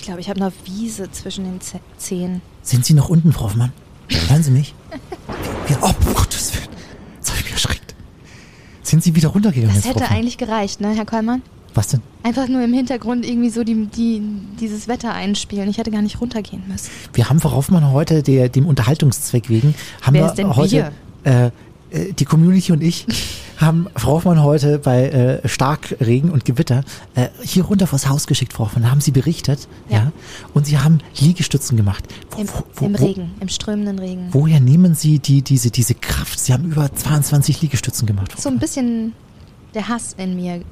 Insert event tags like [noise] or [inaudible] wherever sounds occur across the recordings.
Ich glaube, ich habe noch Wiese zwischen den Z Zehen. Sind Sie noch unten, Frau Hoffmann? Hören Sie mich? Wir, oh, Gottes Willen. Jetzt habe ich mich erschreckt. Sind Sie wieder runtergegangen? Das hätte eigentlich gereicht, ne, Herr Kollmann? Was denn? Einfach nur im Hintergrund irgendwie so die, die, dieses Wetter einspielen. Ich hätte gar nicht runtergehen müssen. Wir haben Frau Hoffmann heute, der, dem Unterhaltungszweck wegen, haben Wer wir heute, äh, äh, die Community und ich, [laughs] haben Frau Hoffmann heute bei äh, Starkregen und Gewitter äh, hier runter vors Haus geschickt, Frau Hoffmann. Da haben Sie berichtet, ja. Ja. Und Sie haben Liegestützen gemacht. Wo, Im, wo, wo, im wo- Regen, im strömenden Regen. Woher nehmen Sie die, diese, diese Kraft? Sie haben über 22 Liegestützen gemacht. Frau So ein bisschen der Hass in mir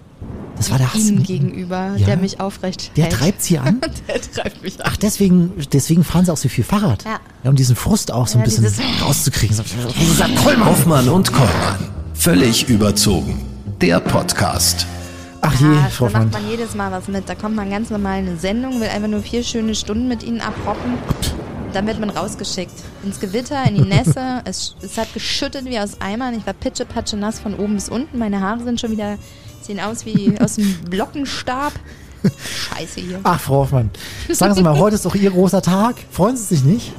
Das war der Hass. Ihnen gegenüber, Ja. der mich aufrecht Der hält. treibt Sie an? [laughs] der treibt mich an. Ach, deswegen, deswegen fahren Sie auch so viel Fahrrad. Ja. um diesen Frust auch so ein Ja, bisschen rauszukriegen. [laughs] So, Hoffmann und Kollmann. Völlig überzogen. Der Podcast. Ach je, Ja, Frau da macht man jedes Mal was mit. Da kommt man ganz normal in eine Sendung, will einfach nur vier schöne Stunden mit ihnen abrocken. Dann wird man rausgeschickt. Ins Gewitter, in die Nässe. [laughs] es, es hat geschüttet wie aus Eimern. Ich war pitschepatsche nass von oben bis unten. Meine Haare sind schon wieder, sehen aus wie [laughs] aus dem Blockenstab. Scheiße hier. Ach, Frau Hoffmann. Sagen Sie mal, heute ist doch Ihr großer Tag. Freuen Sie sich nicht?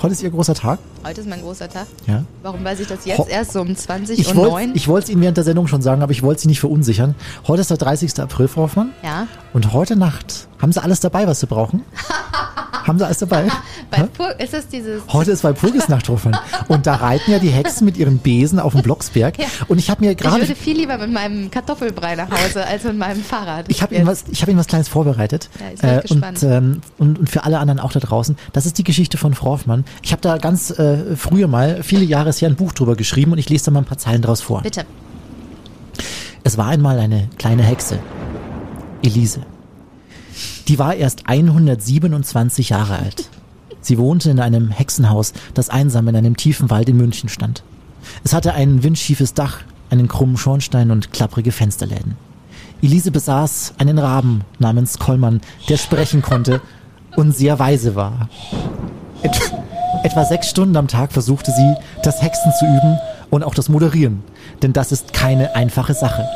Heute ist Ihr großer Tag? Heute ist mein großer Tag. Ja. Warum weiß ich das jetzt Ho- erst so um 20 Ich und wollte 9? ich wollte es Ihnen während der Sendung schon sagen, aber ich wollte Sie nicht verunsichern. Heute ist der 30. April, Frau Hoffmann. Ja. Und heute Nacht haben Sie alles dabei, was Sie brauchen? [laughs] haben Sie alles dabei? [laughs] Ist es dieses. Heute ist Walpurgisnacht, Hoffmann. Und da reiten ja die Hexen mit ihren Besen auf dem Blocksberg. Ja. Und ich habe mir Ich gerade... würde viel lieber mit meinem Kartoffelbrei nach Hause als mit meinem Fahrrad. Ich habe Ihnen, was- ich hab Ihnen was Kleines vorbereitet. Ja, ich bin und, gespannt. ähm, und, und für alle anderen auch da draußen. Das ist die Geschichte von Frau Hoffmann. Ich habe da ganz äh, früher mal, viele Jahre ist her, ein Buch drüber geschrieben und ich lese da mal ein paar Zeilen draus vor. Bitte. Es war einmal eine kleine Hexe, Elise. Die war erst 127 Jahre alt. Sie wohnte in einem Hexenhaus, das einsam in einem tiefen Wald in München stand. Es hatte ein windschiefes Dach, einen krummen Schornstein und klapprige Fensterläden. Elise besaß einen Raben namens Kollmann, der sprechen konnte und sehr weise war. Et etwa sechs Stunden am Tag versuchte sie, das Hexen zu üben und auch das Moderieren. Denn das ist keine einfache Sache.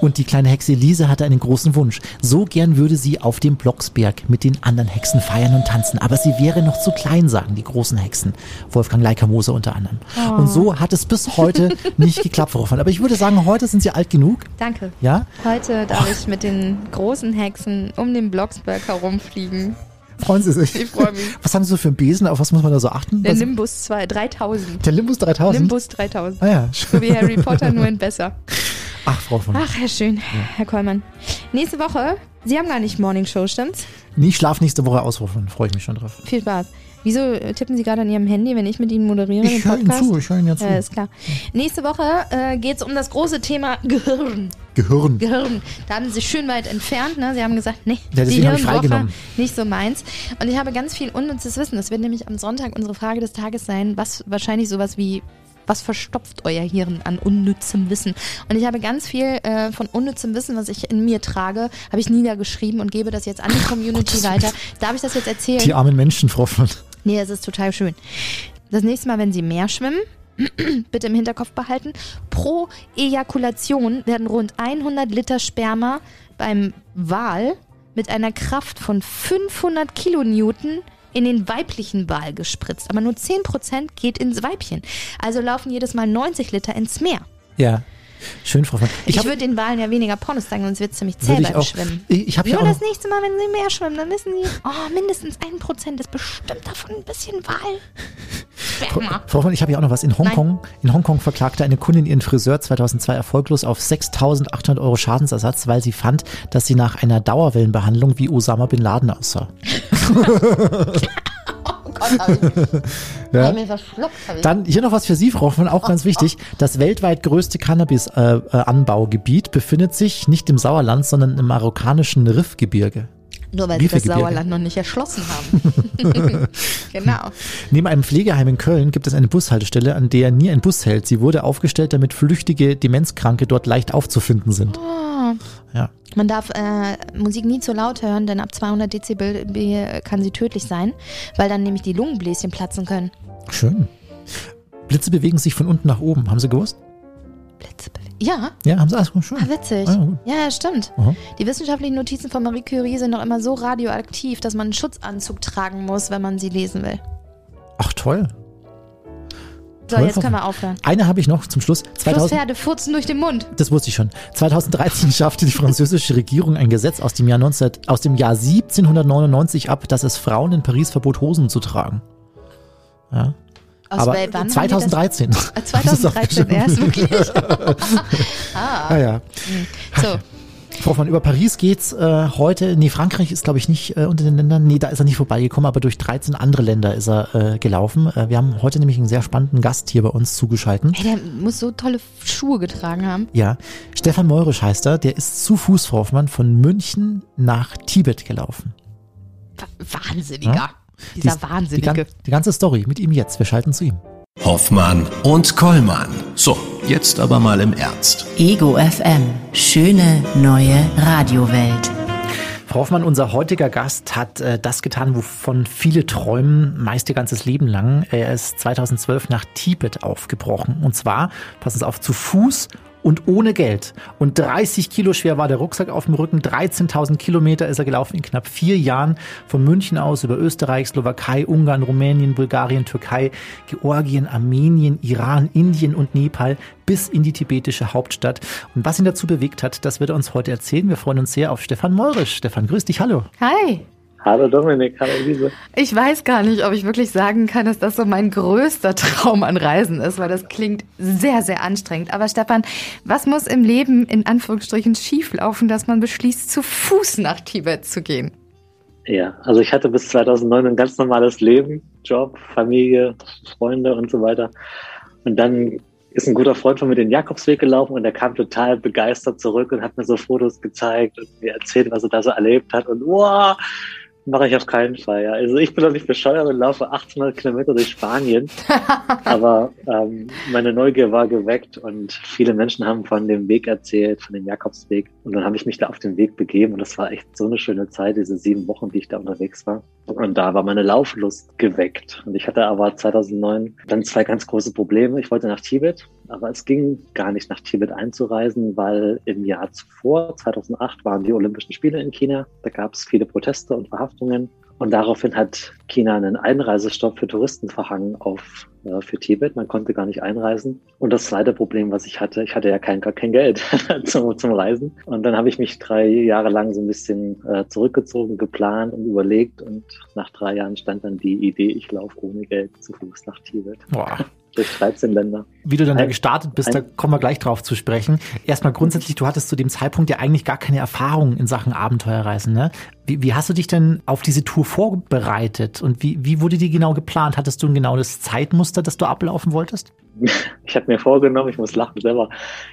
Und die kleine Hexe Elise hatte einen großen Wunsch. So gern würde sie auf dem Blocksberg mit den anderen Hexen feiern und tanzen. Aber sie wäre noch zu klein, sagen die großen Hexen. Wolfgang Leikermoser unter anderem. Und so hat es bis heute [laughs] nicht geklappt, Frau. Aber ich würde sagen, heute sind sie alt genug. Danke. Ja? Heute darf ich mit den großen Hexen um den Blocksberg herumfliegen. Freuen Sie sich. Ich freu mich. Was haben Sie so für einen Besen? Auf was muss man da so achten? Der Was- Nimbus 2, 3000. der Limbus 3000? Nimbus 3000. Ah ja. So wie Harry Potter, nur in besser. [laughs] Ach, Frau Hoffmann. Ach, Herr Schön, Herr Kollmann. Nächste Woche, Sie haben gar nicht Morning Show, stimmt's? Nee, ich schlaf nächste Woche aus, Frau Hoffmann. Freue ich mich schon drauf. Viel Spaß. Wieso äh, tippen Sie gerade an Ihrem Handy, wenn ich mit Ihnen moderiere Ich höre Ihnen zu, ich höre Ihnen ja zu. Ja, ist klar. Nächste Woche äh, geht's um das große Thema Gehirn. Gehirn. Gehirn. Da haben sie sich schön weit entfernt. Ne? Sie haben gesagt, nee, Ja, die Hirnwoche nicht so meins. Und ich habe ganz viel unnützes Wissen. Das wird nämlich am Sonntag unsere Frage des Tages sein, was wahrscheinlich sowas wie was verstopft euer Hirn an unnützem Wissen? Und ich habe ganz viel äh, von unnützem Wissen, was ich in mir trage, habe ich niedergeschrieben und gebe das jetzt an die Community weiter. Darf ich das jetzt erzählen? Die armen Menschen, Frau Hoffmann. Nee, es ist total schön. Das nächste Mal, wenn Sie mehr schwimmen, [clears throat] bitte im Hinterkopf behalten, pro Ejakulation werden rund 100 Liter Sperma beim Wal mit einer Kraft von 500 Kilonewton in den weiblichen Wal gespritzt. Aber nur 10% geht ins Weibchen. Also laufen jedes Mal 90 Liter ins Meer. Ja. Schön, Frau Hoffmann. Ich, hab- würde den Walen ja weniger Pornos zeigen, sonst wird es ziemlich zäh ich beim auch- Schwimmen. Ich- ich Nur auch das nächste Mal, wenn sie mehr schwimmen, dann wissen sie, oh, mindestens ein Prozent ist bestimmt davon ein bisschen. [laughs] Sperma. Frau Hoffmann, ich habe ja auch noch was. In Hongkong, in Hongkong verklagte eine Kundin ihren Friseur 2002 erfolglos auf 6.800 Euro Schadensersatz, weil sie fand, dass sie nach einer Dauerwellenbehandlung wie Osama Bin Laden aussah. [laughs] [laughs] [laughs] Ja. Dann hier noch was für Sie, Frau Hoffmann, auch ganz wichtig. Das weltweit größte Cannabis-Anbaugebiet befindet sich nicht im Sauerland, sondern im marokkanischen Riffgebirge. Nur weil sie das. Sauerland noch nicht erschlossen haben. [laughs] [laughs] genau. Neben einem Pflegeheim in Köln gibt es eine Bushaltestelle, an der nie ein Bus hält. Sie wurde aufgestellt, damit flüchtige Demenzkranke dort leicht aufzufinden sind. Ja. Man darf äh, Musik nie zu laut hören, denn ab 200 Dezibel äh, kann sie tödlich sein, weil dann nämlich die Lungenbläschen platzen können. Schön. Blitze bewegen sich von unten nach oben. Haben Sie gewusst? Blitze bewegen. Ja, Ja, haben sie alles schon. ah, witzig. Ah. Ja, ja, stimmt. Aha. Die wissenschaftlichen Notizen von Marie Curie sind doch immer so radioaktiv, dass man einen Schutzanzug tragen muss, wenn man sie lesen will. Ach, toll. So, jetzt können wir aufhören. Eine habe ich noch zum Schluss. 2000, Flusspferde furzen durch den Mund. das wusste ich schon. 2013 [laughs] schaffte die französische Regierung ein Gesetz aus dem Jahr 19, aus dem Jahr 1799 ab, dass es Frauen in Paris verbot, Hosen zu tragen. Ja. Aus Aber wann haben die 2013. Das? Äh, [laughs] 2013 erst wirklich. [laughs] Ah ja. So, Frau Hoffmann, über Paris geht's äh, heute. Nee, Frankreich ist, glaube ich, nicht äh, unter den Ländern. Nee, da ist er nicht vorbeigekommen, aber durch 13 andere Länder ist er äh, gelaufen. Äh, wir haben heute nämlich einen sehr spannenden Gast hier bei uns zugeschalten. hey, der muss so tolle Schuhe getragen haben. Ja, Stefan Meurisch heißt er. Der ist zu Fuß, Frau Hoffmann, von München nach Tibet gelaufen. Wahnsinniger. Ja? Dieser Die- Die, Wahnsinnige. gan- die ganze Story mit ihm jetzt. Wir schalten zu ihm. Hoffmann und Kollmann. So, jetzt aber mal im Ernst. Ego FM. Schöne neue Radiowelt. Frau Hoffmann, unser heutiger Gast hat äh, das getan, wovon viele träumen, meist ihr ganzes Leben lang. Er ist 2012 nach Tibet aufgebrochen. Und zwar, passen Sie auf, zu Fuß und ohne Geld. Und 30 Kilo schwer war der Rucksack auf dem Rücken. 13.000 Kilometer ist er gelaufen in knapp vier Jahren. Von München aus über Österreich, Slowakei, Ungarn, Rumänien, Bulgarien, Türkei, Georgien, Armenien, Iran, Indien und Nepal bis in die tibetische Hauptstadt. Und was ihn dazu bewegt hat, das wird er uns heute erzählen. Wir freuen uns sehr auf Stefan Meurisch. Stefan, grüß dich, hallo. Hi. Hallo Dominik, hallo Elise. Ich weiß gar nicht, ob ich wirklich sagen kann, dass das so mein größter [laughs] Traum an Reisen ist, weil das klingt sehr, sehr anstrengend. Aber Stefan, was muss im Leben in Anführungsstrichen schieflaufen, dass man beschließt, zu Fuß nach Tibet zu gehen? Ja, also ich hatte bis 2009 ein ganz normales Leben, Job, Familie, Freunde und so weiter. Und dann ist ein guter Freund von mir den Jakobsweg gelaufen und er kam total begeistert zurück und hat mir so Fotos gezeigt und mir erzählt, was er da so erlebt hat. Und wow, mache ich auf keinen Fall. Ja. Also ich bin doch nicht bescheuert und laufe 800 Kilometer durch Spanien. [laughs] Aber ähm, meine Neugier war geweckt und viele Menschen haben von dem Weg erzählt, von dem Jakobsweg. Und dann habe ich mich da auf den Weg begeben und das war echt so eine schöne Zeit, diese sieben Wochen, die ich da unterwegs war. Und da war meine Lauflust geweckt. Und ich hatte aber 2009 dann zwei ganz große Probleme. Ich wollte nach Tibet, aber es ging gar nicht nach Tibet einzureisen, weil im Jahr zuvor, 2008, waren die Olympischen Spiele in China. Da gab es viele Proteste und Verhaftungen. Und daraufhin hat China einen Einreisestopp für Touristen verhangen auf äh, für Tibet. Man konnte gar nicht einreisen. Und das zweite Problem, was ich hatte, ich hatte ja kein, gar kein Geld [laughs] zum, zum Reisen. Und dann habe ich mich drei Jahre lang so ein bisschen äh, zurückgezogen, geplant und überlegt. Und nach drei Jahren stand dann die Idee, ich laufe ohne Geld zu Fuß nach Tibet. Boah. Durch 13 Länder. Wie du dann da Ein- gestartet bist, da ein- kommen wir gleich drauf zu sprechen. Erstmal grundsätzlich, du hattest zu dem Zeitpunkt ja eigentlich gar keine Erfahrung in Sachen Abenteuerreisen, ne? Wie, wie hast du dich denn auf diese Tour vorbereitet und wie, wie wurde die genau geplant? Hattest du ein genaues Zeitmuster, das du ablaufen wolltest? [laughs] Ich habe mir vorgenommen, ich muss lachen selber,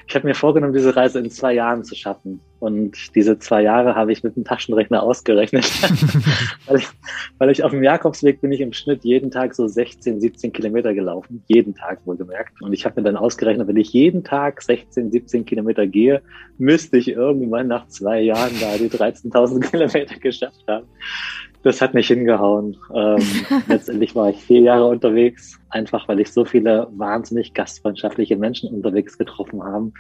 ich habe mir vorgenommen, diese Reise in zwei Jahren zu schaffen. Und diese zwei Jahre habe ich mit dem Taschenrechner ausgerechnet. [laughs] [laughs] weil, ich, weil ich auf dem Jakobsweg bin ich im Schnitt jeden Tag so 16, 17 Kilometer gelaufen. Jeden Tag wohlgemerkt. Und ich habe mir dann ausgerechnet, wenn ich jeden Tag 16, 17 Kilometer gehe, müsste ich irgendwann nach zwei Jahren da die 13.000 Kilometer [laughs] geschafft haben. Das hat nicht hingehauen. Ähm, letztendlich war ich vier Jahre unterwegs, einfach weil ich so viele wahnsinnig gastfreundschaftliche Menschen unterwegs getroffen habe.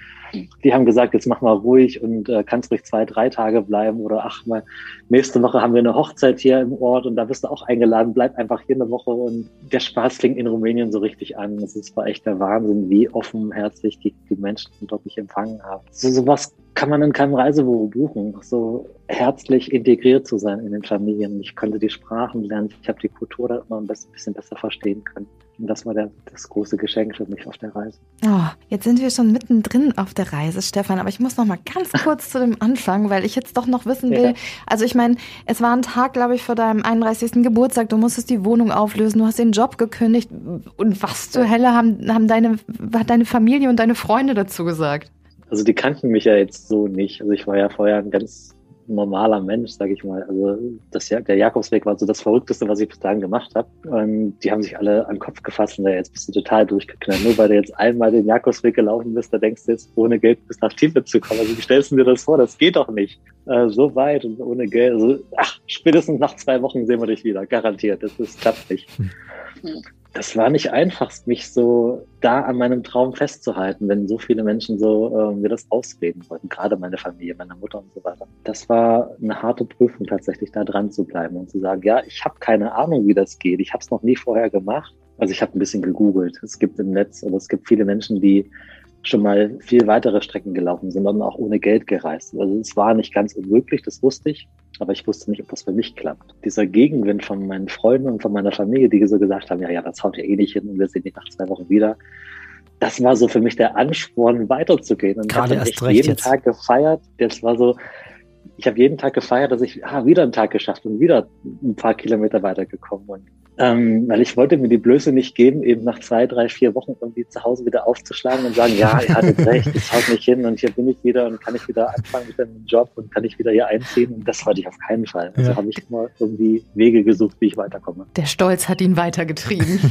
Die haben gesagt, jetzt mach mal ruhig und äh, kannst ruhig zwei, drei Tage bleiben oder ach mal, nächste Woche haben wir eine Hochzeit hier im Ort und da bist du auch eingeladen, bleib einfach hier eine Woche und der Spaß fing in Rumänien so richtig an. Es ist- war echt der Wahnsinn, wie offenherzig die, die Menschen dort mich empfangen haben. So sowas kann man in keinem Reisebüro buchen, so herzlich integriert zu sein in den Familien. Ich konnte die Sprachen lernen, ich habe die Kultur da immer ein bisschen besser verstehen können. Und das war der, das große Geschenk für mich auf der Reise. Oh, jetzt sind wir schon mittendrin auf der Reise, Stefan, aber ich muss noch mal ganz [laughs] kurz zu dem Anfang, weil ich jetzt doch noch wissen will. Ja. Also ich meine, es war ein Tag, glaube ich, vor deinem 31. Geburtstag. Du musstest die Wohnung auflösen, du hast den Job gekündigt. Und was zur Hölle haben, haben deine, hat deine Familie und deine Freunde dazu gesagt? Also die kannten mich ja jetzt so nicht. Also ich war ja vorher ein ganz normaler Mensch, sage ich mal. Also das, Ja- der Jakobsweg war so das Verrückteste, was ich bis dahin gemacht habe. Und die haben sich alle an den Kopf gefasst und da jetzt bist du total durchgeknallt. Nur weil du jetzt einmal den Jakobsweg gelaufen bist, da denkst du jetzt, ohne Geld bis nach Tibet zu kommen. Also wie stellst du dir das vor? Das geht doch nicht. Äh, so weit und ohne Geld. Also, ach, spätestens nach zwei Wochen sehen wir dich wieder. Garantiert. Das, das klappt nicht. Das war nicht einfach, mich so da an meinem Traum festzuhalten, wenn so viele Menschen so äh, mir das ausreden wollten, gerade meine Familie, meine Mutter und so weiter. Das war eine harte Prüfung tatsächlich, da dran zu bleiben und zu sagen, ja, ich habe keine Ahnung, wie das geht. Ich habe es noch nie vorher gemacht. Also ich habe ein bisschen gegoogelt. Es gibt im Netz oder es gibt viele Menschen, die schon mal viel weitere Strecken gelaufen sind und auch ohne Geld gereist. Also es war nicht ganz unmöglich, das wusste ich aber ich wusste nicht, ob das für mich klappt. Dieser Gegenwind von meinen Freunden und von meiner Familie, die so gesagt haben, ja, ja, das haut ja eh nicht hin und wir sehen dich nach zwei Wochen wieder. Das war so für mich der Ansporn, weiterzugehen. Und Gerade ich habe echt jeden jetzt. Tag gefeiert. Das war so, ich habe jeden Tag gefeiert, dass ich ah, wieder einen Tag geschafft und wieder ein paar Kilometer weitergekommen. Und ähm, weil ich wollte mir die Blöße nicht geben, eben nach zwei, drei, vier Wochen irgendwie zu Hause wieder aufzuschlagen und sagen, ja, ihr hattet recht, ich haut nicht hin und hier bin ich wieder und kann ich wieder anfangen mit dem Job und kann ich wieder hier einziehen. Und das wollte ich auf keinen Fall. Also Ja. habe ich immer irgendwie Wege gesucht, wie ich weiterkomme. Der Stolz hat ihn weitergetrieben. [laughs]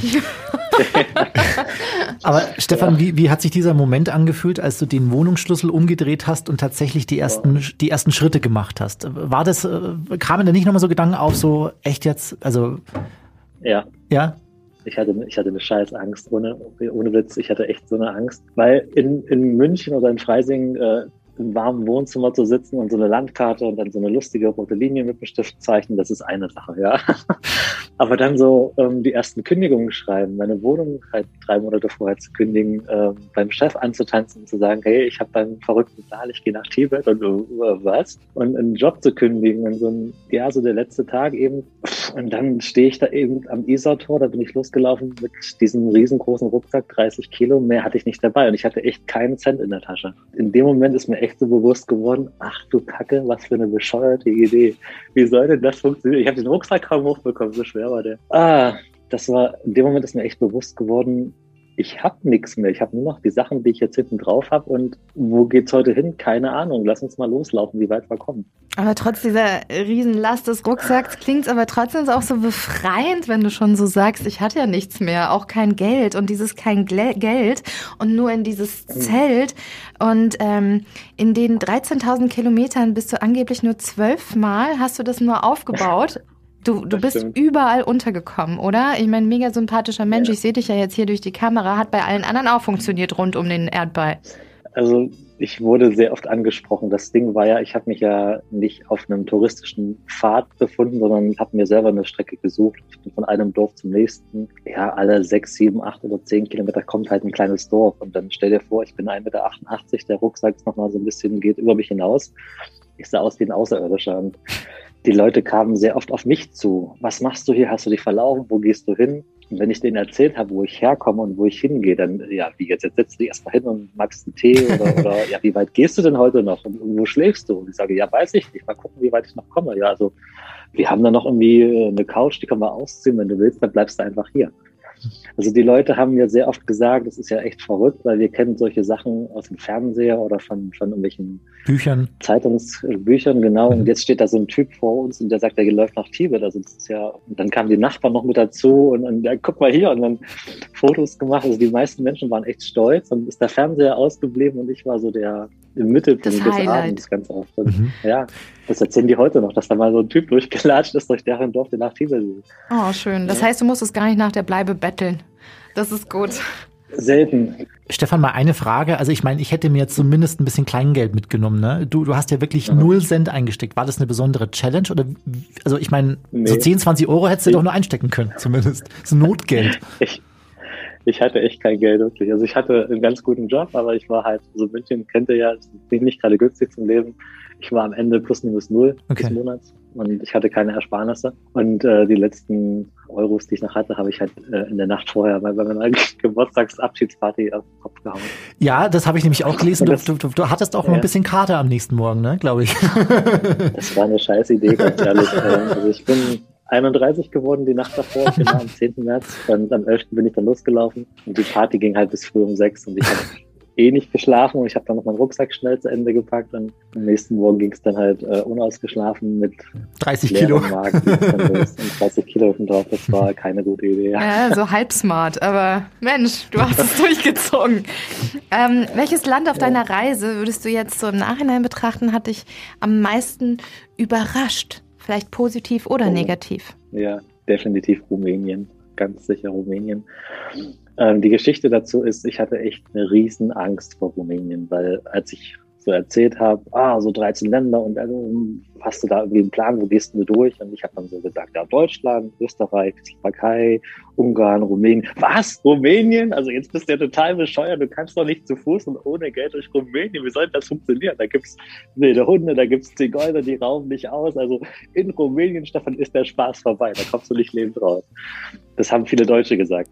Aber Stefan, wie, wie hat sich dieser Moment angefühlt, als du den Wohnungsschlüssel umgedreht hast und tatsächlich die ersten, die ersten Schritte gemacht hast? War das, äh, kamen da nicht nochmal so Gedanken auf, so echt jetzt, also, Ja, ja? Ich hatte, ich hatte eine scheiß Angst, ohne, ohne Witz. Ich hatte echt so eine Angst. Weil in, in München oder in Freising äh, im warmen Wohnzimmer zu sitzen und so eine Landkarte und dann so eine lustige rote Linie mit dem Stift zeichnen, das ist eine Sache, ja. [laughs] Aber dann so ähm, die ersten Kündigungen schreiben, meine Wohnung halt drei Monate vorher zu kündigen, ähm, beim Chef anzutanzen und zu sagen, hey, ich habe beim verrückten Plan, ich gehe nach Tibet und uh, was? Und einen Job zu kündigen und so ein, ja, so der letzte Tag eben. Und dann stehe ich da eben am Isar-Tor, da bin ich losgelaufen mit diesem riesengroßen Rucksack, 30 Kilo, mehr hatte ich nicht dabei und ich hatte echt keinen Cent in der Tasche. In dem Moment ist mir echt so bewusst geworden, ach du Kacke, was für eine bescheuerte Idee. Wie soll denn das funktionieren? Ich habe den Rucksack kaum hochbekommen, so schwer war der. Ah, das war, in dem Moment ist mir echt bewusst geworden, ich habe nichts mehr. Ich habe nur noch die Sachen, die ich jetzt hinten drauf habe. Und wo geht's heute hin? Keine Ahnung. Lass uns mal loslaufen, wie weit wir kommen. Aber trotz dieser Riesenlast des Rucksacks klingt es aber trotzdem auch so befreiend, wenn du schon so sagst, ich hatte ja nichts mehr, auch kein Geld und dieses kein Gle Geld und nur in dieses Zelt. Und ähm, in den 13.000 Kilometern bist du angeblich nur zwölfmal, hast du das nur aufgebaut. [laughs] Du, du Das bist stimmt. überall untergekommen, oder? Ich meine, mega sympathischer Mensch. Ja. Ich sehe dich ja jetzt hier durch die Kamera. Hat bei allen anderen auch funktioniert rund um den Erdball. Also ich wurde sehr oft angesprochen. Das Ding war ja, ich habe mich ja nicht auf einem touristischen Pfad befunden, sondern habe mir selber eine Strecke gesucht. Ich bin von einem Dorf zum nächsten. Ja, alle sechs, sieben, acht oder zehn Kilometer kommt halt ein kleines Dorf. Und dann stell dir vor, ich bin 1,88 Meter, der Rucksack ist nochmal so ein bisschen, geht über mich hinaus. Ich sah aus wie ein Außerirdischer. Und die Leute kamen sehr oft auf mich zu. Was machst du hier? Hast du dich verlaufen? Wo gehst du hin? Und wenn ich denen erzählt habe, wo ich herkomme und wo ich hingehe, dann, ja, wie jetzt, jetzt setzt du dich erstmal hin und magst einen Tee oder, [laughs] oder ja, wie weit gehst du denn heute noch und, und wo schläfst du? Und ich sage, ja, weiß ich nicht, mal gucken, wie weit ich noch komme. Ja, also wir haben da noch irgendwie äh, eine Couch, die können wir ausziehen, wenn du willst, dann bleibst du einfach hier. Also die Leute haben mir sehr oft gesagt, das ist ja echt verrückt, weil wir kennen solche Sachen aus dem Fernseher oder von, von irgendwelchen Büchern. Zeitungsbüchern, genau. Mhm. Und jetzt steht da so ein Typ vor uns und der sagt, der läuft nach Tibet. Also das ist ja, und dann kamen die Nachbarn noch mit dazu und, und ja, guck mal hier und dann Fotos gemacht. Also die meisten Menschen waren echt stolz und ist der Fernseher ausgeblieben und ich war so der im Mittelpunkt Das des Highlight. Abends ganz oft. Mhm. Ja, das erzählen die heute noch, dass da mal so ein Typ durchgelatscht ist durch deren Dorf, der nach Tibet ist. Oh, schön. Das heißt, du musstest gar nicht nach der Bleibe betteln. Das ist gut. Selten. Stefan, mal eine Frage. Also ich meine, ich hätte mir jetzt zumindest ein bisschen Kleingeld mitgenommen. Ne? Du, du hast ja wirklich Mhm. null Cent eingesteckt. War das eine besondere Challenge? Oder also ich meine, so Nee. 10, 20 Euro hättest du doch nur einstecken können, zumindest. So Notgeld. [laughs] Ich, ich hatte echt kein Geld, wirklich. Also ich hatte einen ganz guten Job, aber ich war halt, so München kennt ihr ja, ist nicht gerade günstig zum Leben. Ich war am Ende plus minus null Okay. des Monats und ich hatte keine Ersparnisse. Und äh, die letzten Euros, die ich noch hatte, habe ich halt äh, in der Nacht vorher bei, bei meiner [laughs] Geburtstagsabschiedsparty auf den Kopf gehauen. Ja, das habe ich nämlich auch gelesen. Du, Das- du, du, du hattest auch mal ein Ja. bisschen Kater am nächsten Morgen, ne? Glaube ich. Das war eine scheiß Idee, ganz ehrlich. [laughs] Also ich bin 31 geworden die Nacht davor, genau am 10. März. Und am 11. bin ich dann losgelaufen. Und die Party ging halt bis früh um 6 und ich habe [laughs] eh nicht geschlafen und ich habe dann noch meinen Rucksack schnell zu Ende gepackt und am nächsten Morgen ging es dann halt äh, unausgeschlafen mit 30 Kilo. Magen dann und 30 Kilo oben drauf. Das war keine gute Idee. Ja. Ja, so halb smart, aber Mensch, du hast es [laughs] durchgezogen. Ähm, welches Land auf deiner Reise würdest du jetzt so im Nachhinein betrachten, hat dich am meisten überrascht? Vielleicht positiv oder Oh. negativ? ja, definitiv Rumänien. ganz sicher Rumänien. Ähm, die Geschichte dazu ist, ich hatte echt eine riesen Angst vor Rumänien, weil als ich so erzählt habe, ah, so 13 Länder und also, hast du da irgendwie einen Plan, wo gehst du durch? Und ich habe dann so gesagt, ja, Deutschland, Österreich, Slowakei, Ungarn, Rumänien. Was? Rumänien? Also jetzt bist du ja total bescheuert, du kannst doch nicht zu Fuß und ohne Geld durch Rumänien. Wie soll das funktionieren? Da gibt's wilde Hunde, da gibt's Zigeuner, die rauben dich aus. Also in Rumänien, Stefan, ist der Spaß vorbei, da kommst du nicht lebend raus. Das haben viele Deutsche gesagt.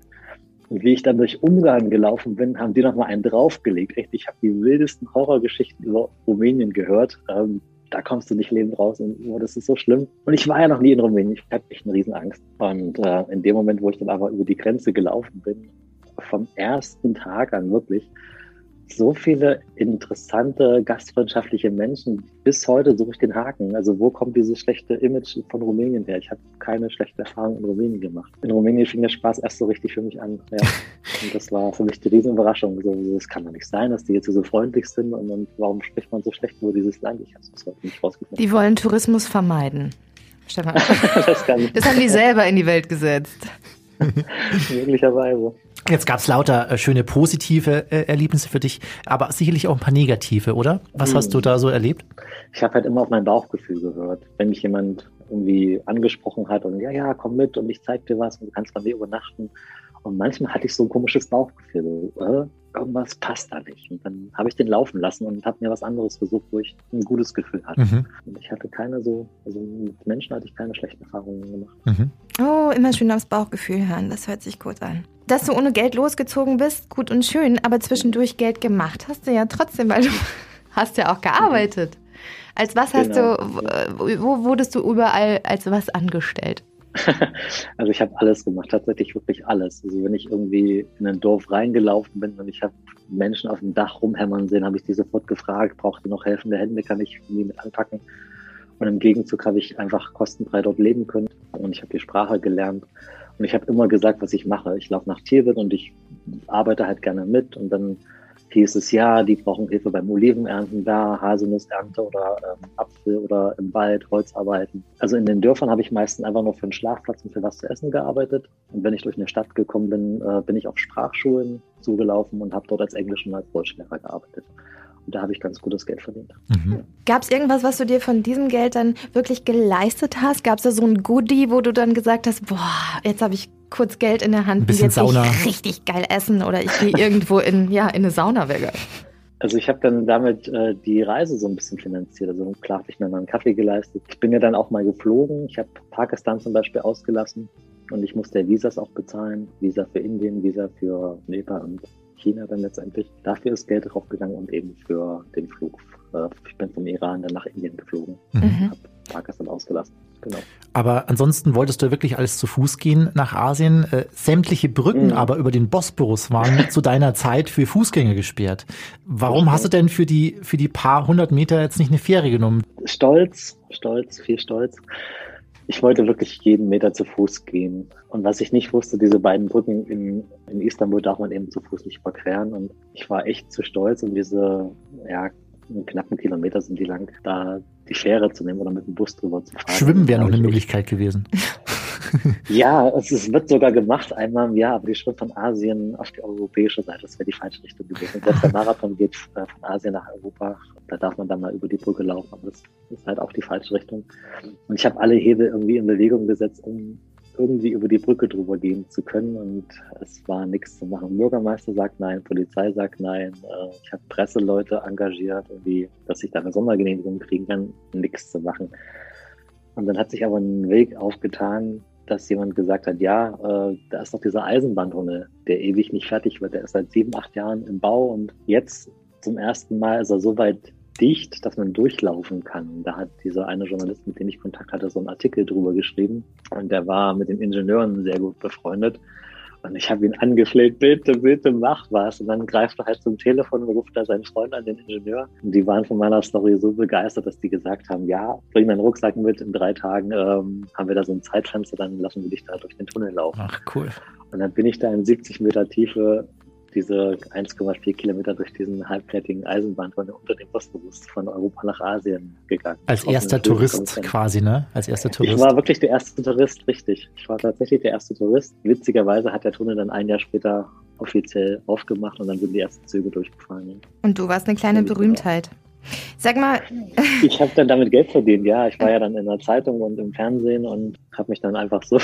Und wie ich dann durch Ungarn gelaufen bin, haben die noch mal einen draufgelegt. Echt, ich habe die wildesten Horrorgeschichten über Rumänien gehört. Ähm, da kommst du nicht lebend raus und oh, das ist so schlimm. Und ich war ja noch nie in Rumänien. Ich hatte echt eine Riesenangst. Und äh, in dem Moment, wo ich dann aber über die Grenze gelaufen bin, vom ersten Tag an wirklich, so viele interessante, gastfreundschaftliche Menschen. Bis heute suche ich den Haken. Also wo kommt dieses schlechte Image von Rumänien her? Ich habe keine schlechte Erfahrung in Rumänien gemacht. In Rumänien fing der Spaß erst so richtig für mich an. Ja. [laughs] Und das war für mich die Riesenüberraschung. So, es kann doch nicht sein, dass die jetzt so freundlich sind und, und warum spricht man so schlecht über dieses Land? Ich habe es heute nicht rausgefunden. Die wollen Tourismus vermeiden. Stefan. [laughs] das, das haben die selber in die Welt gesetzt. [laughs] Möglicherweise. Jetzt gab es lauter äh, schöne positive äh, Erlebnisse für dich, aber sicherlich auch ein paar negative, oder? Was hm. hast du da so erlebt? Ich habe halt immer auf mein Bauchgefühl gehört. Wenn mich jemand irgendwie angesprochen hat und ja, ja, komm mit und ich zeig dir was und du kannst bei mir übernachten. Und manchmal hatte ich so ein komisches Bauchgefühl. So, äh, irgendwas passt da nicht. Und dann habe ich den laufen lassen und habe mir was anderes gesucht, wo ich ein gutes Gefühl hatte. Mhm. Und ich hatte keine so, also mit Menschen hatte ich keine schlechten Erfahrungen gemacht. Mhm. Oh, immer schön aufs Bauchgefühl hören. Das hört sich gut an. Dass du ohne Geld losgezogen bist, gut und schön, aber zwischendurch Geld gemacht hast du ja trotzdem, weil du [laughs] hast ja auch gearbeitet. Als was hast genau. du, wo wurdest du überall als was angestellt? [laughs] also ich habe alles gemacht, tatsächlich wirklich alles. Also wenn ich irgendwie in ein Dorf reingelaufen bin und ich habe Menschen auf dem Dach rumhämmern sehen, habe ich die sofort gefragt, braucht ihr noch helfende Hände, kann ich irgendwie mit anpacken? Und im Gegenzug habe ich einfach kostenfrei dort leben können und ich habe die Sprache gelernt. Und ich habe immer gesagt, was ich mache. Ich laufe nach Tierwirt und ich arbeite halt gerne mit und dann hieß es ja, die brauchen Hilfe beim Olivenernten da, Haselnussernte oder ähm, Apfel oder im Wald, Holzarbeiten. Also in den Dörfern habe ich meistens einfach nur für einen Schlafplatz und für was zu essen gearbeitet. Und wenn ich durch eine Stadt gekommen bin, äh, bin ich auf Sprachschulen zugelaufen und habe dort als Englisch und als Deutschlehrer gearbeitet. Und da habe ich ganz gutes Geld verdient. Mhm. Ja. Gab es irgendwas, was du dir von diesem Geld dann wirklich geleistet hast? Gab es da so ein Goodie, wo du dann gesagt hast, boah, jetzt habe ich kurz Geld in der Hand, ein bisschen jetzt Sauna. Ich richtig geil essen oder ich gehe irgendwo in, ja, in eine Sauna wäre Also ich habe dann damit äh, die Reise so ein bisschen finanziert. Also klar habe ich mir mal einen Kaffee geleistet. Ich bin ja dann auch mal geflogen. Ich habe Pakistan zum Beispiel ausgelassen und ich musste ja Visas auch bezahlen. Visa für Indien, Visa für Nepal und China dann letztendlich. Dafür ist Geld draufgegangen und eben für den Flug. Äh, ich bin vom Iran dann nach Indien geflogen. Mhm. Habe Pakistan ausgelassen. Genau. Aber ansonsten wolltest du wirklich alles zu Fuß gehen nach Asien. Äh, sämtliche Brücken mhm. aber über den Bosporus waren zu deiner Zeit für Fußgänger gesperrt. Warum hast du denn für die, für die paar hundert Meter jetzt nicht eine Fähre genommen? Stolz, stolz, viel Stolz. Ich wollte wirklich jeden Meter zu Fuß gehen. Und was ich nicht wusste, diese beiden Brücken in, in Istanbul darf man eben zu Fuß nicht überqueren. Und ich war echt zu stolz, um diese ja, einen knappen Kilometer sind die lang, da die Fähre zu nehmen oder mit dem Bus drüber zu fahren. Schwimmen wäre noch eine Möglichkeit gewesen. [laughs] ja, es, es, wird sogar gemacht einmal im Jahr, aber die Schritt von Asien auf die europäische Seite, das wäre die falsche Richtung gewesen. Selbst der [laughs] Marathon geht äh, von Asien nach Europa, da darf man dann mal über die Brücke laufen, aber das ist halt auch die falsche Richtung. Und ich habe alle Hebel irgendwie in Bewegung gesetzt, um irgendwie über die Brücke drüber gehen zu können und es war nichts zu machen. Bürgermeister sagt nein, Polizei sagt nein, äh, ich habe Presseleute engagiert, irgendwie, dass ich da eine Sondergenehmigung kriegen kann, nichts zu machen. Und dann hat sich aber ein Weg aufgetan, dass jemand gesagt hat, ja, äh, da ist doch dieser Eisenbahntunnel, der ewig nicht fertig wird. Der ist seit sieben, acht Jahren im Bau und jetzt zum ersten Mal ist er so weit dicht, dass man durchlaufen kann. Da hat dieser eine Journalist, mit dem ich Kontakt hatte, so einen Artikel drüber geschrieben. Und der war mit den Ingenieuren sehr gut befreundet. Und ich habe ihn angefleht, bitte, bitte mach was. Und dann greift er halt zum Telefon und ruft da seinen Freund an, den Ingenieur. Und die waren von meiner Story so begeistert, dass die gesagt haben, ja, bring deinen Rucksack mit, in drei Tagen ähm, haben wir da so ein Zeitfenster, dann lassen wir dich da durch den Tunnel laufen. Ach, cool. Und dann bin ich da in 70 Meter Tiefe diese 1,4 Kilometer durch diesen halbfertigen Eisenbahntunnel unter dem Bosporus von Europa nach Asien gegangen. Als erster Tourist quasi, ne? Als erster Tourist. Ich war wirklich der erste Tourist, richtig. Ich war tatsächlich der erste Tourist. Witzigerweise hat der Tunnel dann ein Jahr später offiziell aufgemacht und dann sind die ersten Züge durchgefahren. Und du warst eine kleine Berühmtheit. Sag mal. Ich habe dann damit Geld verdient, ja. Ich war ja dann in der Zeitung und im Fernsehen und habe mich dann einfach so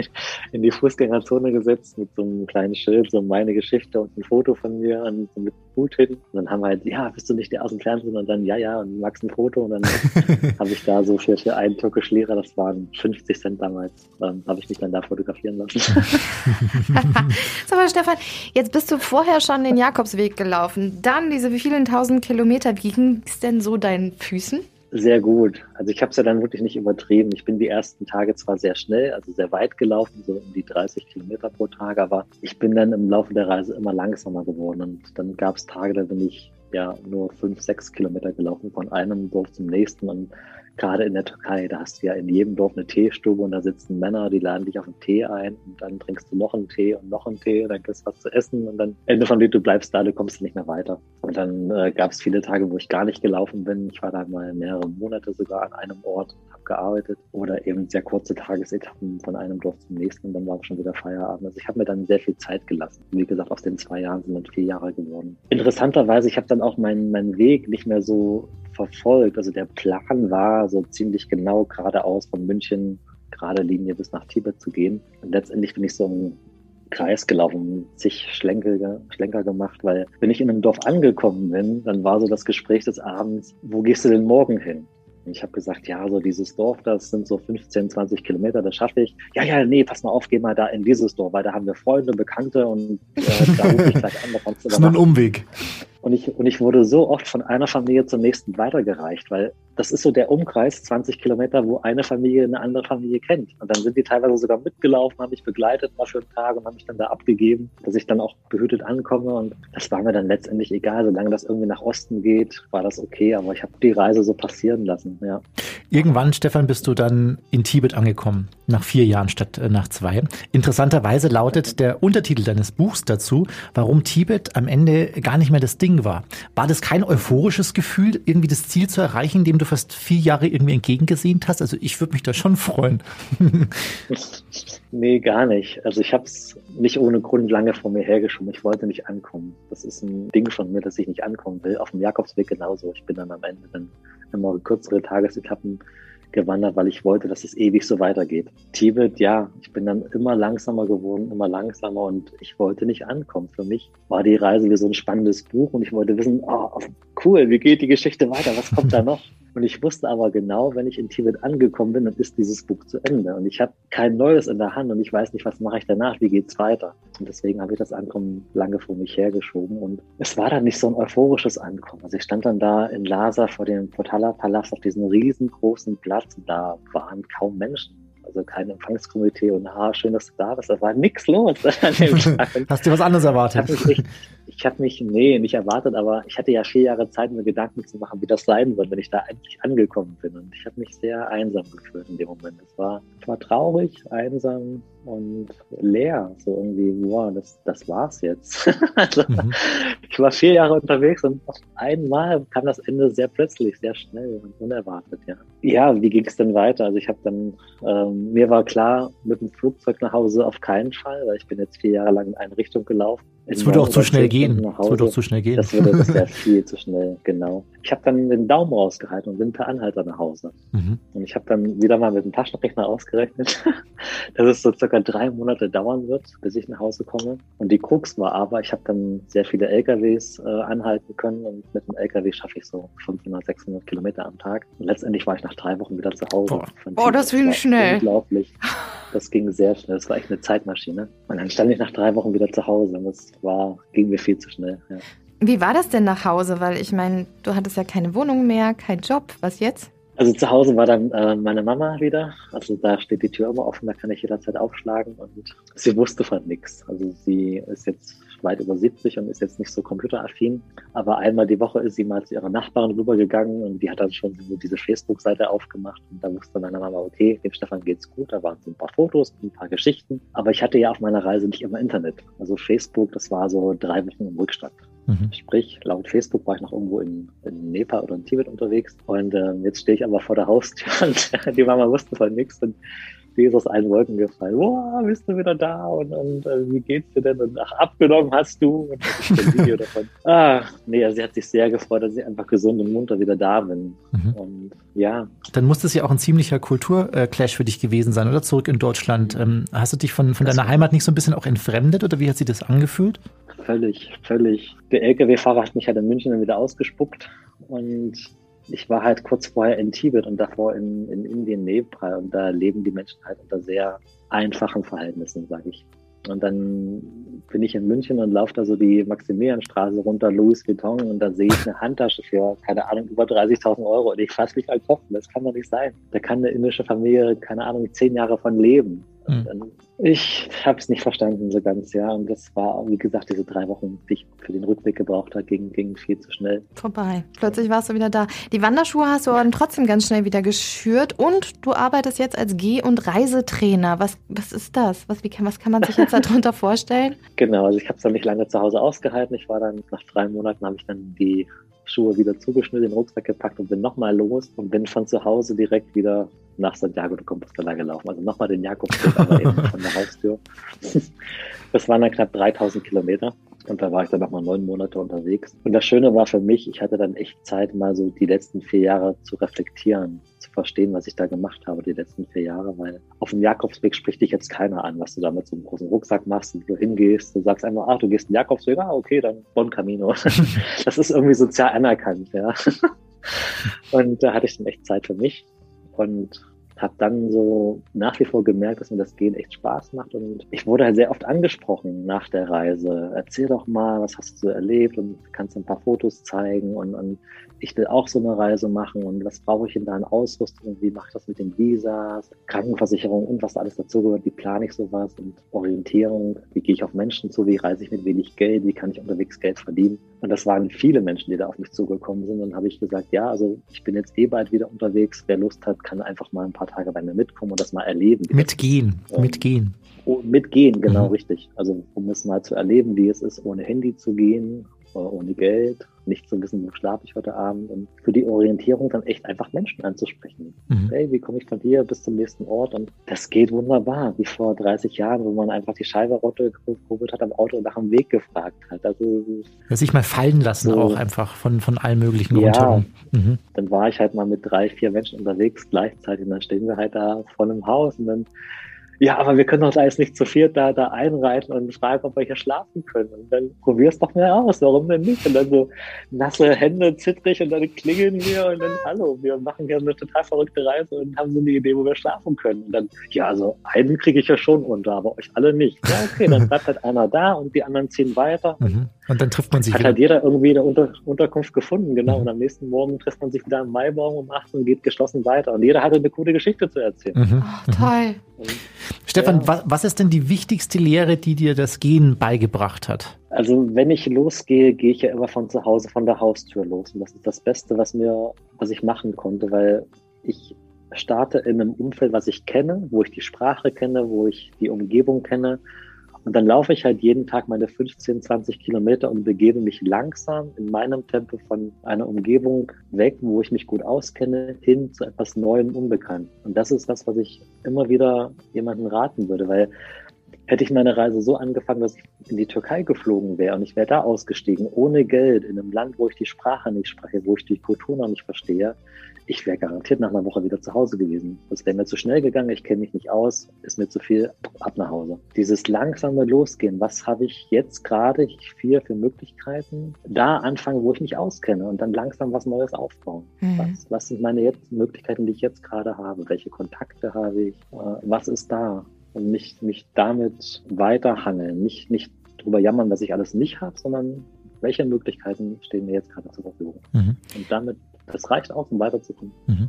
[laughs] in die Fußgängerzone gesetzt mit so einem kleinen Schild, so meine Geschichte und ein Foto von mir und so mit Hut hin. Und dann haben wir halt, ja, bist du nicht der aus dem Fernsehen? Und dann, ja, ja, und Max ein Foto. Und dann [laughs] habe ich da so für, für einen türkisch Lehrer, das waren 50 Cent damals, ähm, habe ich mich dann da fotografieren lassen. [laughs] Sag mal, Stefan, jetzt bist du vorher schon den Jakobsweg gelaufen, dann diese vielen tausend Kilometer. Wie ging es denn so deinen Füßen? Sehr gut. Also ich habe es ja dann wirklich nicht übertrieben. Ich bin die ersten Tage zwar sehr schnell, also sehr weit gelaufen, so um die 30 Kilometer pro Tag, aber ich bin dann im Laufe der Reise immer langsamer geworden. Und dann gab es Tage, da bin ich ja nur fünf, sechs Kilometer gelaufen von einem Dorf zum nächsten. Und gerade in der Türkei, da hast du ja in jedem Dorf eine Teestube und da sitzen Männer, die laden dich auf einen Tee ein und dann trinkst du noch einen Tee und noch einen Tee, dann kriegst du was zu essen und dann Ende von dem, du bleibst da, du kommst nicht mehr weiter. Und dann äh, gab es viele Tage, wo ich gar nicht gelaufen bin. Ich war da mal mehrere Monate sogar an einem Ort und habe gearbeitet oder eben sehr kurze Tagesetappen von einem Dorf zum nächsten und dann war schon wieder Feierabend. Also ich habe mir dann sehr viel Zeit gelassen. Wie gesagt, aus den zwei Jahren sind dann vier Jahre geworden. Interessanterweise, ich habe dann auch meinen, meinen Weg nicht mehr so verfolgt. Also der Plan war, so ziemlich genau geradeaus von München, gerade Linie bis nach Tibet zu gehen. Und letztendlich bin ich so im Kreis gelaufen, zig Schlenker, Schlenker gemacht, weil wenn ich in einem Dorf angekommen bin, dann war so das Gespräch des Abends, wo gehst du denn morgen hin? Und ich habe gesagt, ja, so dieses Dorf, das sind so 15, 20 Kilometer, das schaffe ich. Ja, ja, nee, pass mal auf, geh mal da in dieses Dorf, weil da haben wir Freunde, Bekannte und äh, da rufe ich gleich an. Da kannst du [laughs] das ist nur ein Umweg. Und ich, und ich wurde so oft von einer Familie zur nächsten weitergereicht, weil das ist so der Umkreis, 20 Kilometer, wo eine Familie eine andere Familie kennt. Und dann sind die teilweise sogar mitgelaufen, haben mich begleitet mal für einen Tag und haben mich dann da abgegeben, dass ich dann auch behütet ankomme. Und das war mir dann letztendlich egal. Solange das irgendwie nach Osten geht, war das okay. Aber ich habe die Reise so passieren lassen, ja. Irgendwann, Stefan, bist du dann in Tibet angekommen, nach vier Jahren statt äh, nach zwei. Interessanterweise lautet der Untertitel deines Buchs dazu, warum Tibet am Ende gar nicht mehr das Ding war. War das kein euphorisches Gefühl, irgendwie das Ziel zu erreichen, dem du fast vier Jahre irgendwie entgegengesehnt hast? Also ich würde mich da schon freuen. [laughs] nee, gar nicht. Also ich habe es nicht ohne Grund lange vor mir hergeschoben. Ich wollte nicht ankommen. Das ist ein Ding von mir, dass ich nicht ankommen will. Auf dem Jakobsweg genauso. Ich bin dann am Ende dann immer kürzere Tagesetappen gewandert, weil ich wollte, dass es ewig so weitergeht. Tibet, ja, ich bin dann immer langsamer geworden, immer langsamer und ich wollte nicht ankommen. Für mich war die Reise wie so ein spannendes Buch und ich wollte wissen, oh, cool, wie geht die Geschichte weiter? Was kommt da [laughs] noch? Und ich wusste aber genau, wenn ich in Tibet angekommen bin, dann ist dieses Buch zu Ende. Und ich habe kein Neues in der Hand und ich weiß nicht, was mache ich danach, wie geht's weiter. Und deswegen habe ich das Ankommen lange vor mich hergeschoben. Und es war dann nicht so ein euphorisches Ankommen. Also ich stand dann da in Lhasa vor dem Potala-Palast auf diesem riesengroßen Platz und da waren kaum Menschen also kein Empfangskomitee und ah, schön, dass du da bist. Da war nichts los an dem [laughs] Tag. Hast du was anderes erwartet? Ich habe mich, nee, nicht erwartet, aber ich hatte ja vier Jahre Zeit, mir Gedanken zu machen, wie das sein wird, wenn ich da endlich angekommen bin. Und ich habe mich sehr einsam gefühlt in dem Moment. Es war, ich war traurig, einsam und leer. So irgendwie, wow, das, das war's jetzt. [laughs] also, mhm. Ich war vier Jahre unterwegs und auf einmal kam das Ende sehr plötzlich, sehr schnell und unerwartet, ja. Ja, wie ging es denn weiter? Also ich habe dann, ähm, mir war klar, mit dem Flugzeug nach Hause auf keinen Fall, weil ich bin jetzt vier Jahre lang in eine Richtung gelaufen. Es würde auch zu schnell gehen. Es würde auch zu schnell gehen. Das würde [laughs] das wäre viel zu schnell, genau. Ich habe dann den Daumen rausgehalten und bin per Anhalter nach Hause. Mhm. Und ich habe dann wieder mal mit dem Taschenrechner ausgerechnet, [laughs] dass es so circa drei Monate dauern wird, bis ich nach Hause komme. Und die Krux war aber, ich habe dann sehr viele LKWs äh, anhalten können und mit dem LKW schaffe ich so 500, 600 Kilometer am Tag. Und letztendlich war ich nach drei Wochen wieder zu Hause. Boah, Boah das ging schnell. Unglaublich. Das ging sehr schnell. Das war echt eine Zeitmaschine. Und dann stand ich nach drei Wochen wieder zu Hause. Und das war, ging mir viel zu schnell. Ja. Wie war das denn nach Hause? Weil ich meine, du hattest ja keine Wohnung mehr, kein Job. Was jetzt? Also zu Hause war dann äh, meine Mama wieder. Also da steht die Tür immer offen, da kann ich jederzeit aufschlagen. Und sie wusste von nichts. Also sie ist jetzt weit über 70 und ist jetzt nicht so computeraffin. Aber einmal die Woche ist sie mal zu ihrer Nachbarin rübergegangen und die hat dann schon so diese Facebook-Seite aufgemacht und da wusste meine Mama, okay, dem Stefan geht's gut, da waren so ein paar Fotos, ein paar Geschichten. Aber ich hatte ja auf meiner Reise nicht immer Internet. Also Facebook, das war so drei Wochen im Rückstand. Mhm. Sprich, laut Facebook war ich noch irgendwo in, in Nepal oder in Tibet unterwegs. Und äh, jetzt stehe ich aber vor der Haustür [laughs] und die Mama wusste von nichts. Und die ist aus allen Wolken gefallen. Boah, bist du wieder da? Und, und äh, wie geht's dir denn? Und ach, abgenommen hast du. Und das Video davon. [laughs] Ah, nee, also sie hat sich sehr gefreut, dass ich einfach gesund und munter wieder da bin. Mhm. Und ja. Dann muss das ja auch ein ziemlicher Kulturclash für dich gewesen sein, oder? Zurück in Deutschland. Ähm, hast du dich von, von deiner Heimat nicht so ein bisschen auch entfremdet oder wie hat sich das angefühlt? Völlig, völlig. Der LKW-Fahrer hat mich halt in München dann wieder ausgespuckt und ich war halt kurz vorher in Tibet und davor in, in Indien, Nepal und da leben die Menschen halt unter sehr einfachen Verhältnissen, sage ich. Und dann bin ich in München und laufe da so die Maximilianstraße runter, Louis Vuitton, und da sehe ich eine Handtasche für, keine Ahnung, über 30.000 Euro. Und ich fasse mich halt Kopf, das kann doch nicht sein. Da kann eine indische Familie, keine Ahnung, zehn Jahre von leben. Mhm. Ich habe es nicht verstanden so ganz, ja. Und das war, wie gesagt, diese drei Wochen, die ich für den Rückweg gebraucht habe, ging, ging viel zu schnell. Vorbei. Plötzlich warst du wieder da. Die Wanderschuhe hast du dann trotzdem ganz schnell wieder geschürt und du arbeitest jetzt als Geh- und Reisetrainer. Was, was ist das? Was, wie kann, was kann man sich jetzt [laughs] darunter vorstellen? Genau, also ich habe es dann nicht lange zu Hause ausgehalten. Ich war dann, nach drei Monaten habe ich dann die Schuhe wieder zugeschnitten, den Rucksack gepackt und bin nochmal los und bin von zu Hause direkt wieder nach Santiago de Compostela gelaufen. Also nochmal den Jakobsweg, aber eben [laughs] von der Haustür. Das waren dann knapp 3000 Kilometer. Und da war ich dann nochmal neun Monate unterwegs. Und das Schöne war für mich, ich hatte dann echt Zeit, mal so die letzten vier Jahre zu reflektieren, zu verstehen, was ich da gemacht habe, die letzten vier Jahre, weil auf dem Jakobsweg spricht dich jetzt keiner an, was du da mit so einem großen Rucksack machst und du hingehst. Du sagst einfach, ach, du gehst den Jakobsweg, ah, okay, dann Bon Camino. [laughs] das ist irgendwie sozial anerkannt, ja. [laughs] Und da hatte ich dann echt Zeit für mich. Und habe dann so nach wie vor gemerkt, dass mir das Gehen echt Spaß macht. Und ich wurde halt sehr oft angesprochen nach der Reise. Erzähl doch mal, was hast du so erlebt und kannst ein paar Fotos zeigen und, und ich will auch so eine Reise machen und was brauche ich in deiner Ausrüstung, wie mache ich das mit den Visas, Krankenversicherung und was da alles dazugehört, wie plane ich sowas? Und Orientierung, wie gehe ich auf Menschen zu, wie reise ich mit wenig Geld, wie kann ich unterwegs Geld verdienen. Und das waren viele Menschen, die da auf mich zugekommen sind. Und dann habe ich gesagt, ja, also ich bin jetzt eh bald wieder unterwegs. Wer Lust hat, kann einfach mal ein paar Tage bei mir mitkommen und das mal erleben. Mitgehen, ähm, mitgehen. Oh, mitgehen, genau mhm. richtig. Also um es mal zu erleben, wie es ist, ohne Handy zu gehen, ohne Geld, nicht zu wissen, wo schlafe ich heute Abend und für die Orientierung dann echt einfach Menschen anzusprechen. Mhm. Hey, wie komme ich von hier bis zum nächsten Ort? Und das geht wunderbar, wie vor 30 Jahren, wo man einfach die Scheibe runtergekurbelt hat am Auto und nach dem Weg gefragt hat. Also ja, sich mal fallen lassen so, auch einfach von, von allen möglichen ja, Rundherum. Mhm. Dann war ich halt mal mit drei, vier Menschen unterwegs gleichzeitig und dann stehen wir halt da vor einem Haus und dann ja, aber wir können doch da jetzt nicht zu viert da, da einreiten und fragen, ob wir hier schlafen können. Und dann probier's doch mal aus, warum denn nicht? Und dann so nasse Hände, zittrig und dann klingeln wir und dann, hallo, wir machen hier eine total verrückte Reise und haben so eine Idee, wo wir schlafen können. Und dann, ja, also einen kriege ich ja schon unter, aber euch alle nicht. Ja, okay, dann bleibt halt einer da und die anderen ziehen weiter. Mhm. Und dann trifft man sich Hat wieder. halt jeder irgendwie eine Unter Unterkunft gefunden, genau. Mhm. Und am nächsten Morgen trifft man sich wieder am Maibaum um 8 und geht geschlossen weiter. Und jeder hatte eine coole Geschichte zu erzählen. Mhm. Oh, toll. Stefan, ja. was, was ist denn die wichtigste Lehre, die dir das Gehen beigebracht hat? Also wenn ich losgehe, gehe ich ja immer von zu Hause, von der Haustür los. Und das ist das Beste, was mir, was ich machen konnte, weil ich starte in einem Umfeld, was ich kenne, wo ich die Sprache kenne, wo ich die Umgebung kenne und dann laufe ich halt jeden Tag meine 15, 20 Kilometer und begebe mich langsam in meinem Tempo von einer Umgebung weg, wo ich mich gut auskenne, hin zu etwas Neuem, Unbekannt. Und das ist das, was ich immer wieder jemandem raten würde, weil hätte ich meine Reise so angefangen, dass ich in die Türkei geflogen wäre und ich wäre da ausgestiegen, ohne Geld, in einem Land, wo ich die Sprache nicht spreche, wo ich die Kultur noch nicht verstehe, ich wäre garantiert nach einer Woche wieder zu Hause gewesen. Das wäre mir zu schnell gegangen, ich kenne mich nicht aus, ist mir zu viel, ab nach Hause. Dieses langsame Losgehen, was habe ich jetzt gerade hier für Möglichkeiten? Da anfangen, wo ich mich auskenne und dann langsam was Neues aufbauen. Mhm. Was, was sind meine jetzt Möglichkeiten, die ich jetzt gerade habe? Welche Kontakte habe ich? Äh, was ist da? Und mich, mich damit weiterhangeln, nicht, nicht drüber jammern, dass ich alles nicht habe, sondern welche Möglichkeiten stehen mir jetzt gerade zur Verfügung? Mhm. Und damit das reicht auch, um weiterzukommen. Mhm.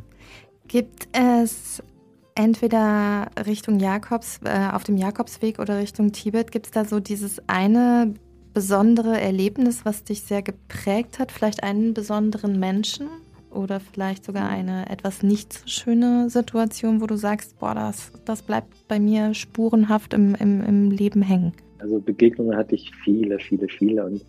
Gibt es entweder Richtung Jakobs, äh, auf dem Jakobsweg oder Richtung Tibet, gibt es da so dieses eine besondere Erlebnis, was dich sehr geprägt hat? Vielleicht einen besonderen Menschen? Oder vielleicht sogar eine etwas nicht so schöne Situation, wo du sagst, boah, das, das bleibt bei mir spurenhaft im, im, im Leben hängen? Also Begegnungen hatte ich viele, viele, viele. Und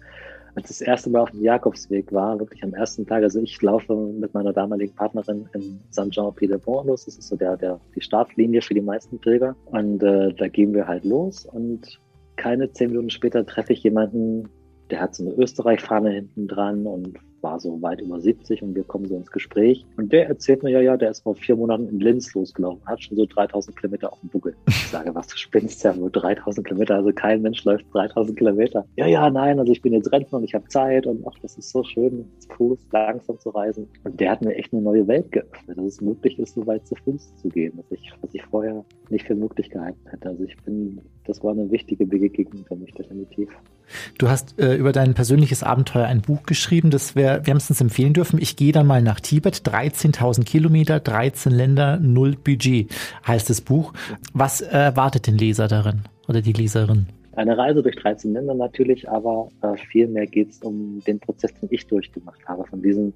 als das erste Mal auf dem Jakobsweg war, wirklich am ersten Tag, also ich laufe mit meiner damaligen Partnerin in Saint-Jean-Pied-de-Pont los. Das ist so der, der, die Startlinie für die meisten Pilger. Und äh, da gehen wir halt los und keine zehn Minuten später treffe ich jemanden, der hat so eine Österreich-Fahne hinten dran und war so weit über 70 und wir kommen so ins Gespräch. Und der erzählt mir, ja, ja, der ist vor vier Monaten in Linz losgelaufen, hat schon so 3000 Kilometer auf dem Buckel. Ich sage, was, du spinnst ja nur 3000 Kilometer, also kein Mensch läuft 3000 Kilometer. Ja, ja, nein, also ich bin jetzt Rentner und ich habe Zeit und ach, das ist so schön, zu Fuß langsam zu reisen. Und der hat mir echt eine neue Welt geöffnet, dass es möglich ist, so weit zu Fuß zu gehen, was ich, was ich vorher nicht für möglich gehalten hätte. Also ich bin, das war eine wichtige Begegnung für mich definitiv. Du hast äh, über dein persönliches Abenteuer ein Buch geschrieben, das wir wärmstens empfehlen dürfen. Ich gehe dann mal nach Tibet, 13.000 Kilometer, 13 Länder, null Budget, heißt das Buch. Was erwartet den Leser darin oder die Leserin? Eine Reise durch 13 Länder natürlich, aber äh, vielmehr geht es um den Prozess, den ich durchgemacht habe, von diesem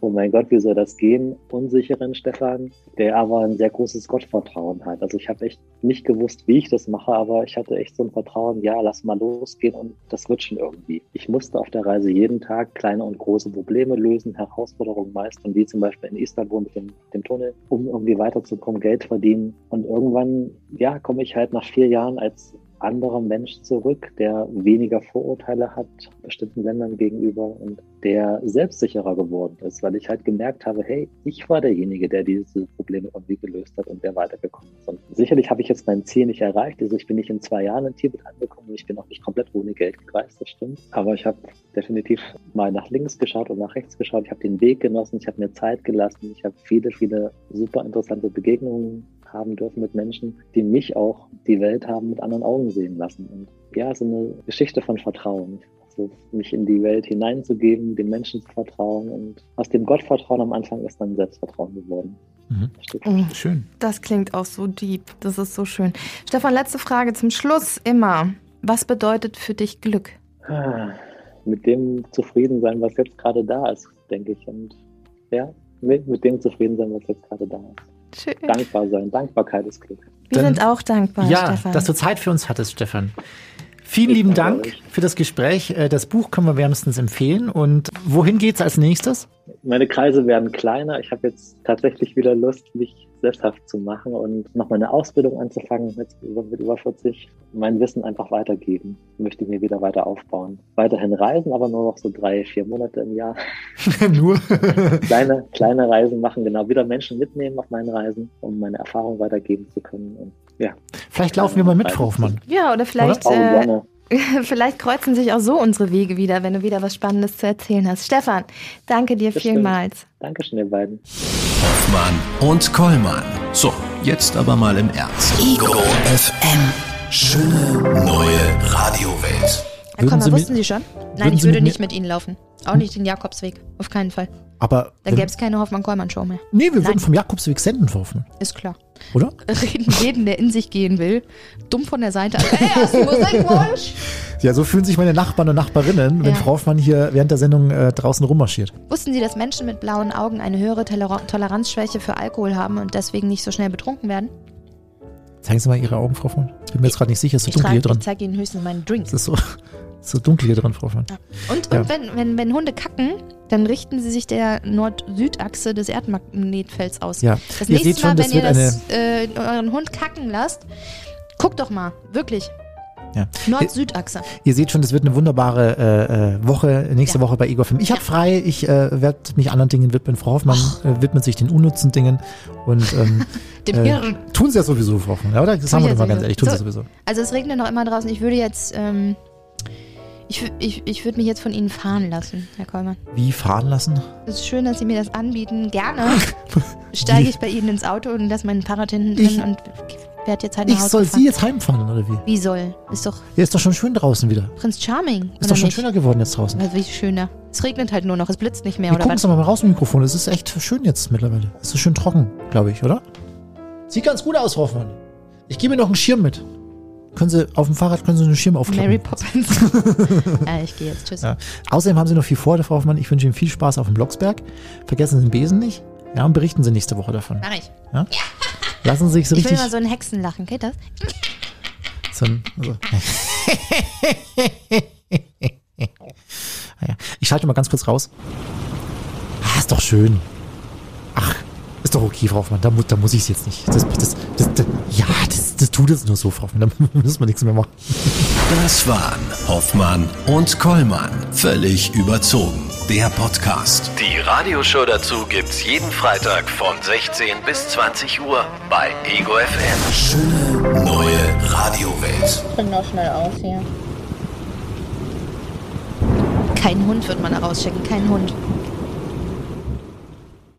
oh mein Gott, wie soll das gehen, unsicheren Stefan, der aber ein sehr großes Gottvertrauen hat. Also ich habe echt nicht gewusst, wie ich das mache, aber ich hatte echt so ein Vertrauen, ja, lass mal losgehen und das wird schon irgendwie. Ich musste auf der Reise jeden Tag kleine und große Probleme lösen, Herausforderungen meistern, wie zum Beispiel in Istanbul mit dem, dem Tunnel, um irgendwie weiterzukommen, Geld verdienen. Und irgendwann, ja, komme ich halt nach vier Jahren als anderer Mensch zurück, der weniger Vorurteile hat bestimmten Ländern gegenüber und der selbstsicherer geworden ist, weil ich halt gemerkt habe, hey, ich war derjenige, der diese Probleme irgendwie gelöst hat und der weitergekommen ist. Und sicherlich habe ich jetzt mein Ziel nicht erreicht. Also ich bin nicht in zwei Jahren in Tibet angekommen und ich bin auch nicht komplett ohne Geld gereist, das stimmt. Aber ich habe definitiv mal nach links geschaut und nach rechts geschaut. Ich habe den Weg genossen, ich habe mir Zeit gelassen, ich habe viele, viele super interessante Begegnungen haben dürfen mit Menschen, die mich auch die Welt haben mit anderen Augen sehen lassen. Und ja, so eine Geschichte von Vertrauen. Also mich in die Welt hineinzugeben, den Menschen zu vertrauen und aus dem Gottvertrauen am Anfang ist dann Selbstvertrauen geworden. Mhm. Oh, schön. Das klingt auch so deep. Das ist so schön. Stefan, letzte Frage zum Schluss immer. Was bedeutet für dich Glück? Mit dem zufrieden sein, was jetzt gerade da ist, denke ich. Und ja, mit, mit dem zufrieden sein, was jetzt gerade da ist. Schön. Dankbar sein. Dankbarkeit ist Glück. Wir Dann, sind auch dankbar, ja, Stefan. dass du Zeit für uns hattest, Stefan. Vielen lieben Dank für das Gespräch. Äh, das Buch können wir wärmstens empfehlen. Und wohin geht's als nächstes? Meine Kreise werden kleiner. Ich habe jetzt tatsächlich wieder Lust, mich sesshaft zu machen und noch meine Ausbildung anzufangen mit, mit über 40, mein Wissen einfach weitergeben, möchte mir wieder weiter aufbauen. Weiterhin reisen, aber nur noch so drei, vier Monate im Jahr. [laughs] [laughs] nur? kleine, kleine Reisen machen, genau, wieder Menschen mitnehmen auf meinen Reisen, um meine Erfahrung weitergeben zu können. Und, ja. Vielleicht laufen wir mal mit, Frau Hoffmann. Ja, oder vielleicht. Oder? Oh, [laughs] Vielleicht kreuzen sich auch so unsere Wege wieder, wenn du wieder was Spannendes zu erzählen hast. Stefan, danke dir das vielmals. Stimmt. Dankeschön, ihr beiden. Hoffmann und Kollmann. So, jetzt aber mal im Ernst. Ego FM. Schöne neue Radiowelt. Herr Kollmann, wussten Sie schon? Nein, ich würde nicht mit Ihnen laufen. Auch nicht den Jakobsweg. Auf keinen Fall. Aber. Dann gäbe es keine Hoffmann-Kollmann-Show mehr. Nee, wir Nein. würden vom Jakobsweg senden, Frau Hoffmann. Ist klar. Oder? [laughs] Reden jeden, der in sich gehen will, dumm von der Seite. Hey, hast du Musikwunsch? Ja, so fühlen sich meine Nachbarn und Nachbarinnen, wenn ja. Frau Hoffmann hier während der Sendung äh, draußen rummarschiert. Wussten Sie, dass Menschen mit blauen Augen eine höhere Toler Toleranzschwäche für Alkohol haben und deswegen nicht so schnell betrunken werden? Zeigen Sie mal Ihre Augen, Frau Hoffmann. Ich bin mir jetzt gerade nicht sicher, es ist so dunkel hier drin. Ich zeige Ihnen höchstens meinen Drink. Es ist so, [laughs] so dunkel hier drin, Frau Hoffmann. Ja. Und, und wenn, wenn, wenn Hunde kacken, dann richten sie sich der Nord-Süd-Achse des Erdmagnetfelds aus. Ja. Das ihr nächste Mal, schon, wenn ihr das, äh, euren Hund kacken lasst, guckt doch mal, wirklich. Ja. Nord-Süd-Achse. Ihr seht schon, das wird eine wunderbare äh, äh Woche, nächste ja. Woche bei Igor Film. Ich habe frei, ich äh, werde mich anderen Dingen widmen. Frau Hoffmann äh, widmet sich den unnützen Dingen und ähm, [laughs] Dem Hirn. Äh, tun sie ja sowieso, Frau Hoffmann, oder? Das haben wir doch mal ganz ehrlich, tun so, sie sowieso. Also es regnet noch immer draußen. Ich würde jetzt ähm, ich, ich, ich würde mich jetzt von Ihnen fahren lassen, Herr Kollmann. Wie fahren lassen? Es ist schön, dass Sie mir das anbieten. Gerne steige ich bei Ihnen ins Auto und lasse meinen Fahrrad hinten drin ich, und werde jetzt halt nach Ich soll gefahren. Sie jetzt heimfahren, oder wie? Wie soll? Ist doch... Ja, ist doch schon schön draußen wieder. Prinz Charming, Ist doch schon nicht? schöner geworden jetzt draußen. Also wie schöner. Es regnet halt nur noch, es blitzt nicht mehr, Wir oder gucken was? mal raus im Mikrofon. Es ist echt schön jetzt mittlerweile. Es ist schön trocken, glaube ich, oder? Sieht ganz gut aus, Hoffmann. Ich gebe mir noch einen Schirm mit. Können Sie auf dem Fahrrad können Sie einen Schirm aufklappen. Mary Poppins. [laughs] ja, ich gehe jetzt. Tschüss. Ja. Außerdem haben Sie noch viel vor, Frau Hoffmann. Ich wünsche Ihnen viel Spaß auf dem Blocksberg. Vergessen Sie den Besen nicht. Ja, und berichten Sie nächste Woche davon. Mach ich. Lassen Sie sich so Ich will richtig. mal so ein Hexenlachen. Geht das? So ein, also. [laughs] Ja. Ich schalte mal ganz kurz raus. Ah, ist doch schön. Ach, ist doch okay, Frau Hoffmann. Da, mu da muss ich es jetzt nicht. Das, das, das, das, ja, das, das tut es nur so, Frau Hoffmann. [laughs] Da müssen wir nichts mehr machen. Das waren Hoffmann und Kollmann. Völlig überzogen. Der Podcast. Die Radioshow dazu gibt's jeden Freitag von 16 bis 20 Uhr bei Ego FM. Schöne neue Radiowelt. Bring doch schnell aus hier. Kein Hund wird man da rausschicken. Kein Hund.